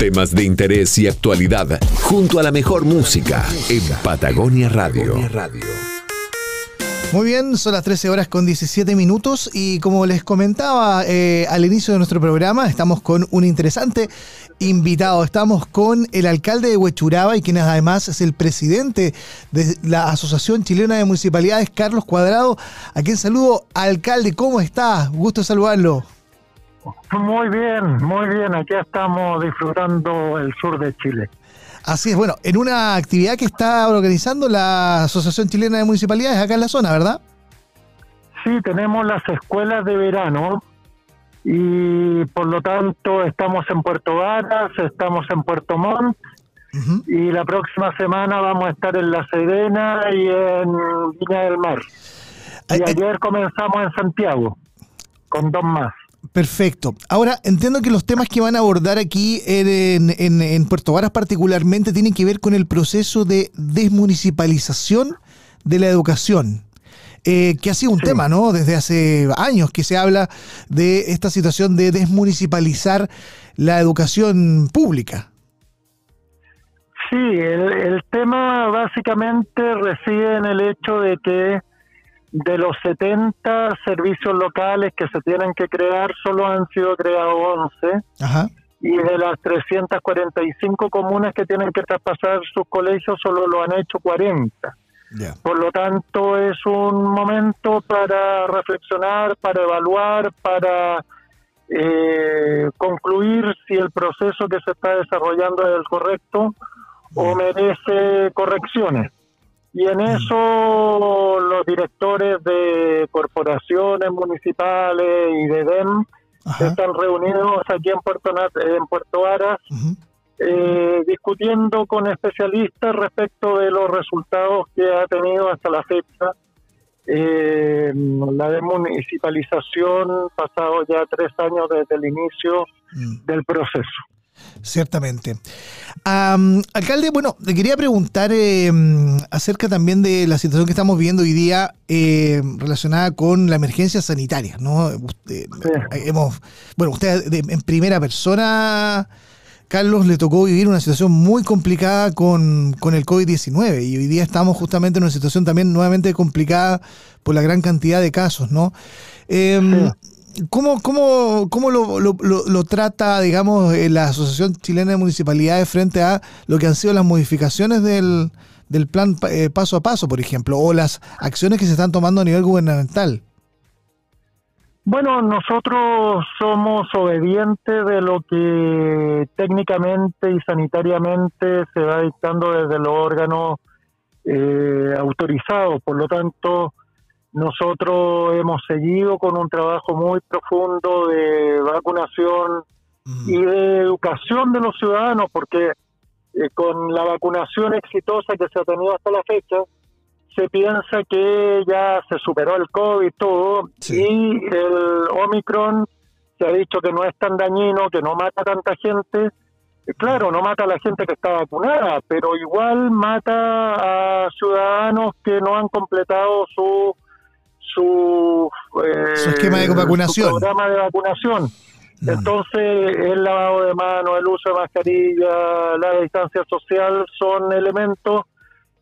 Temas de interés y actualidad junto a la mejor música en Patagonia Radio. Muy bien, son las 13 horas con 17 minutos y como les comentaba eh, al inicio de nuestro programa, estamos con un interesante invitado. Estamos con el alcalde de Huechuraba y quien además es el presidente de la Asociación Chilena de Municipalidades, Carlos Cuadrado, a quien saludo. Alcalde, ¿cómo está? Gusto saludarlo. Muy bien, muy bien. Aquí estamos disfrutando el sur de Chile. Así es, bueno, en una actividad que está organizando la Asociación Chilena de Municipalidades acá en la zona, ¿verdad? Sí, tenemos las escuelas de verano y por lo tanto estamos en Puerto Varas, estamos en Puerto Montt y la próxima semana vamos a estar en La Serena y en Viña del Mar. Y ayer comenzamos en Santiago con dos más. Perfecto. Ahora, entiendo que los temas que van a abordar aquí en, en, Puerto Varas particularmente tienen que ver con el proceso de desmunicipalización de la educación. Eh, que ha sido un tema, ¿no? Desde hace años que se habla de esta situación de desmunicipalizar la educación pública. Sí, el, el tema básicamente reside en el hecho de que de los 70 servicios locales que se tienen que crear, solo han sido creados 11. Y de las 345 comunas que tienen que traspasar sus colegios, solo lo han hecho 40. Por lo tanto, es un momento para reflexionar, para evaluar, para eh, concluir si el proceso que se está desarrollando es el correcto o merece correcciones. Y en eso los directores de corporaciones municipales y de DEM están reunidos aquí en Puerto, en Puerto Varas eh, discutiendo con especialistas respecto de los resultados que ha tenido hasta la fecha eh, la desmunicipalización, pasado ya tres años desde el inicio mm. del proceso. Ciertamente. alcalde, bueno, le quería preguntar eh, acerca también de la situación que estamos viendo hoy día eh, relacionada con la emergencia sanitaria, ¿no? Usted, hemos, bueno, usted en primera persona, Carlos, le tocó vivir una situación muy complicada con, con el COVID-19 y hoy día estamos justamente en una situación también nuevamente complicada por la gran cantidad de casos, ¿no? Eh, ¿Cómo, cómo, cómo lo, lo, lo, trata, digamos, eh, la Asociación Chilena de Municipalidades frente a lo que han sido las modificaciones del, del plan eh, paso a paso, por ejemplo, o las acciones que se están tomando a nivel gubernamental? Bueno, nosotros somos obedientes de lo que técnicamente y sanitariamente se va dictando desde los órganos eh, autorizados. Por lo tanto, nosotros hemos seguido con un trabajo muy profundo de vacunación y de educación de los ciudadanos, porque eh, con la vacunación exitosa que se ha tenido hasta la fecha, se piensa que ya se superó el COVID todo, y el Omicron se ha dicho que no es tan dañino, que no mata a tanta gente. Claro, no mata a la gente que está vacunada, pero igual mata a ciudadanos que no han completado su su, eh, esquema de vacunación. programa de vacunación. Entonces, el lavado de manos, el uso de mascarilla, la distancia social son elementos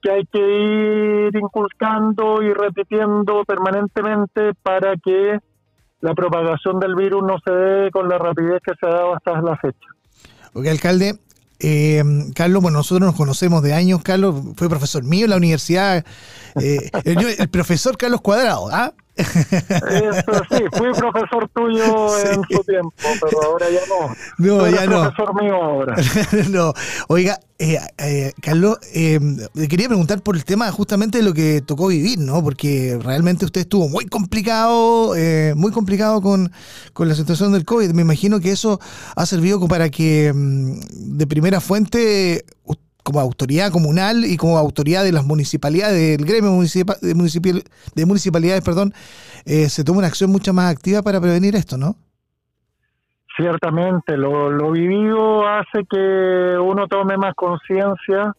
que hay que ir inculcando y repitiendo permanentemente para que la propagación del virus no se dé con la rapidez que se ha dado hasta la fecha. Ok, alcalde, eh, Carlos, bueno, nosotros nos conocemos de años. Carlos fue profesor mío en la universidad. Eh, el, profesor Carlos Cuadrado, ¿ah? Eso sí, fui profesor tuyo en su tiempo, pero ahora ya no. No, ya no. profesor mío ahora. no, oiga, eh, eh, Carlos, eh, quería preguntar por el tema justamente de lo que tocó vivir, ¿no? Porque realmente usted estuvo muy complicado, muy complicado con, con la situación del COVID. Me imagino que eso ha servido para que mm, de primera fuente como autoridad comunal y como autoridad de las municipalidades, del gremio municipal, de, de municipalidades, perdón, eh, se tome una acción mucho más activa para prevenir esto, ¿no? Ciertamente, lo, lo vivido hace que uno tome más conciencia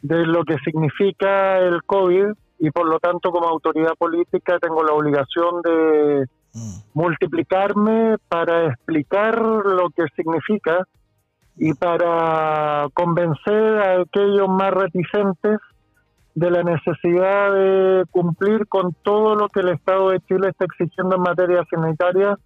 de lo que significa el COVID y por lo tanto como autoridad política tengo la obligación de mm. multiplicarme para explicar lo que significa y para convencer a aquellos más reticentes de la necesidad de cumplir con todo lo que el Estado de Chile está exigiendo en materia sanitaria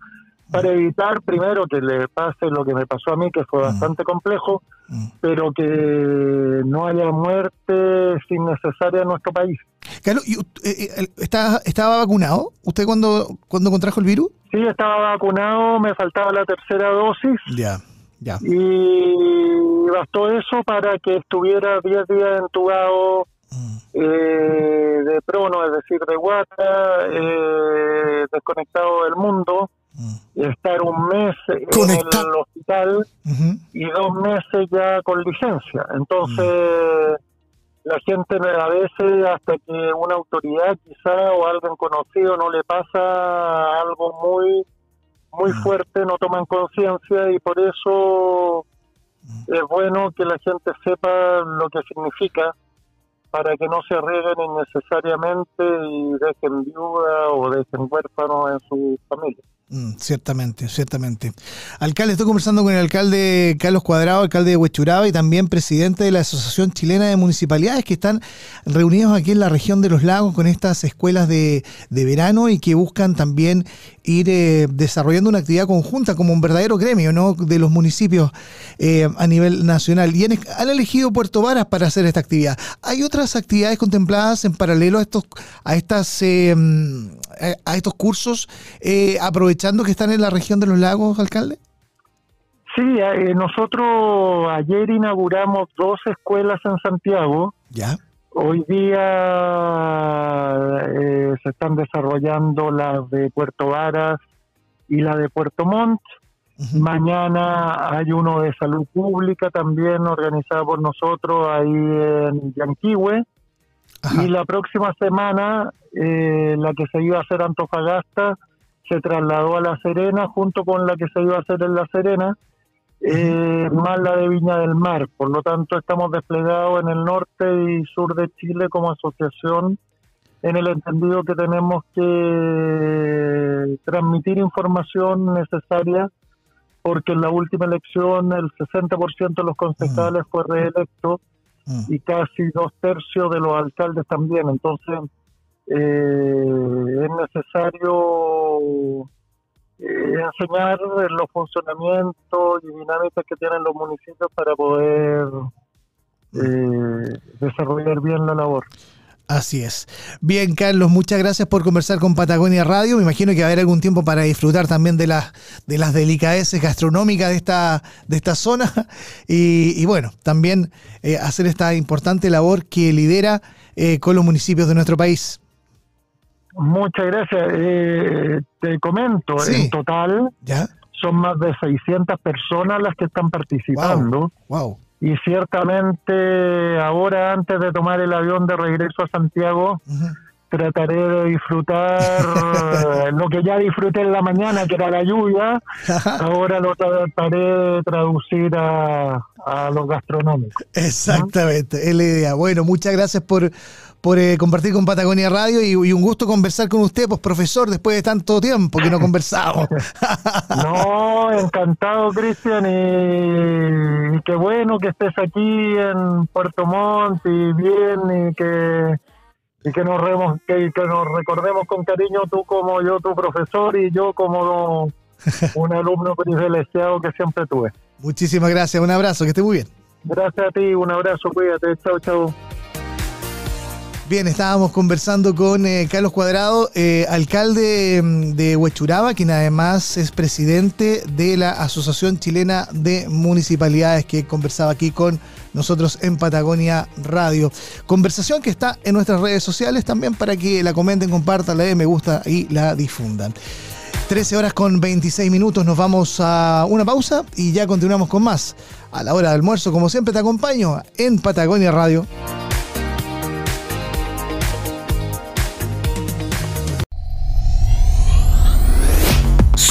para evitar primero que le pase lo que me pasó a mí, que fue mm. bastante complejo, mm. pero que no haya muerte innecesaria en nuestro país. Carlos, eh, eh, ¿estaba, vacunado usted cuando, cuando contrajo el virus? Sí, estaba vacunado, me faltaba la tercera dosis. Ya, ya. Y bastó eso para que estuviera 10 días entubado mm. eh, de prono, es decir, de guata, desconectado del mundo estar un mes en el hospital y dos meses ya con licencia. Entonces, la gente a veces, hasta que una autoridad quizá o alguien conocido no le pasa algo muy muy fuerte, no toman conciencia y por eso es bueno que la gente sepa lo que significa para que no se arriesguen innecesariamente y dejen viuda o dejen huérfanos en su familia. Mm, ciertamente, ciertamente. Alcalde, estoy conversando con el alcalde Carlos Cuadrado, alcalde de Huechuraba y también presidente de la Asociación Chilena de Municipalidades que están reunidos aquí en la región de los lagos con estas escuelas de, verano y que buscan también ir eh, desarrollando una actividad conjunta como un verdadero gremio ¿no? de los municipios eh, a nivel nacional. Y han, elegido Puerto Varas para hacer esta actividad. ¿Hay otras actividades contempladas en paralelo a estos, a estas, eh, a estos cursos, aprovechando que están en la región de los lagos, alcalde? Sí, nosotros ayer inauguramos dos escuelas en Santiago. Ya. Hoy día eh, se están desarrollando las de Puerto Varas y la de Puerto Montt. Mañana hay uno de salud pública también organizado por nosotros ahí en Yanquihue. Y la próxima semana, eh, la que se iba a hacer Antofagasta se trasladó a La Serena junto con la que se iba a hacer en La Serena eh, más la de Viña del Mar. Por lo tanto, estamos desplegados en el norte y sur de Chile como asociación en el entendido que tenemos que transmitir información necesaria porque en la última elección el 60% de los concejales fue reelecto y casi dos tercios de los alcaldes también. Entonces, es necesario eh, enseñar los funcionamientos y dinámicas que tienen los municipios para poder eh, desarrollar bien la labor. Así es. Bien, Carlos, muchas gracias por conversar con Patagonia Radio. Me imagino que va a haber algún tiempo para disfrutar también de las de las delicadeces gastronómicas de esta de esta zona y, bueno, también eh, hacer esta importante labor que lidera con los municipios de nuestro país. Muchas gracias. Eh, te comento, en total son más de 600 personas las que están participando. Wow. Y ciertamente ahora, antes de tomar el avión de regreso a Santiago, trataré de disfrutar lo que ya disfruté en la mañana, que era la lluvia. ahora lo trataré de traducir a, a los gastronómicos. Exactamente, es la idea. Bueno, muchas gracias por por eh, compartir con Patagonia Radio y, un gusto conversar con usted, pues profesor, después de tanto tiempo que no conversamos. no, encantado, Cristian, y, qué bueno que estés aquí en Puerto Montt y bien y que y que nos, remos, que, que nos recordemos con cariño tú como yo, tu profesor, y yo como un alumno privilegiado que siempre tuve. Muchísimas gracias, un abrazo, que esté muy bien. Gracias a ti, un abrazo, cuídate, chao, chao. Bien, estábamos conversando con eh, Carlos Cuadrado, eh, alcalde mm, de Huechuraba, quien además es presidente de la Asociación Chilena de Municipalidades, que conversaba aquí con nosotros en Patagonia Radio. Conversación que está en nuestras redes sociales también para que la comenten, compartan, la den me gusta y la difundan. 13 horas con 26 minutos, nos vamos a una pausa y ya continuamos con más. A la hora del almuerzo, como siempre, te acompaño en Patagonia Radio.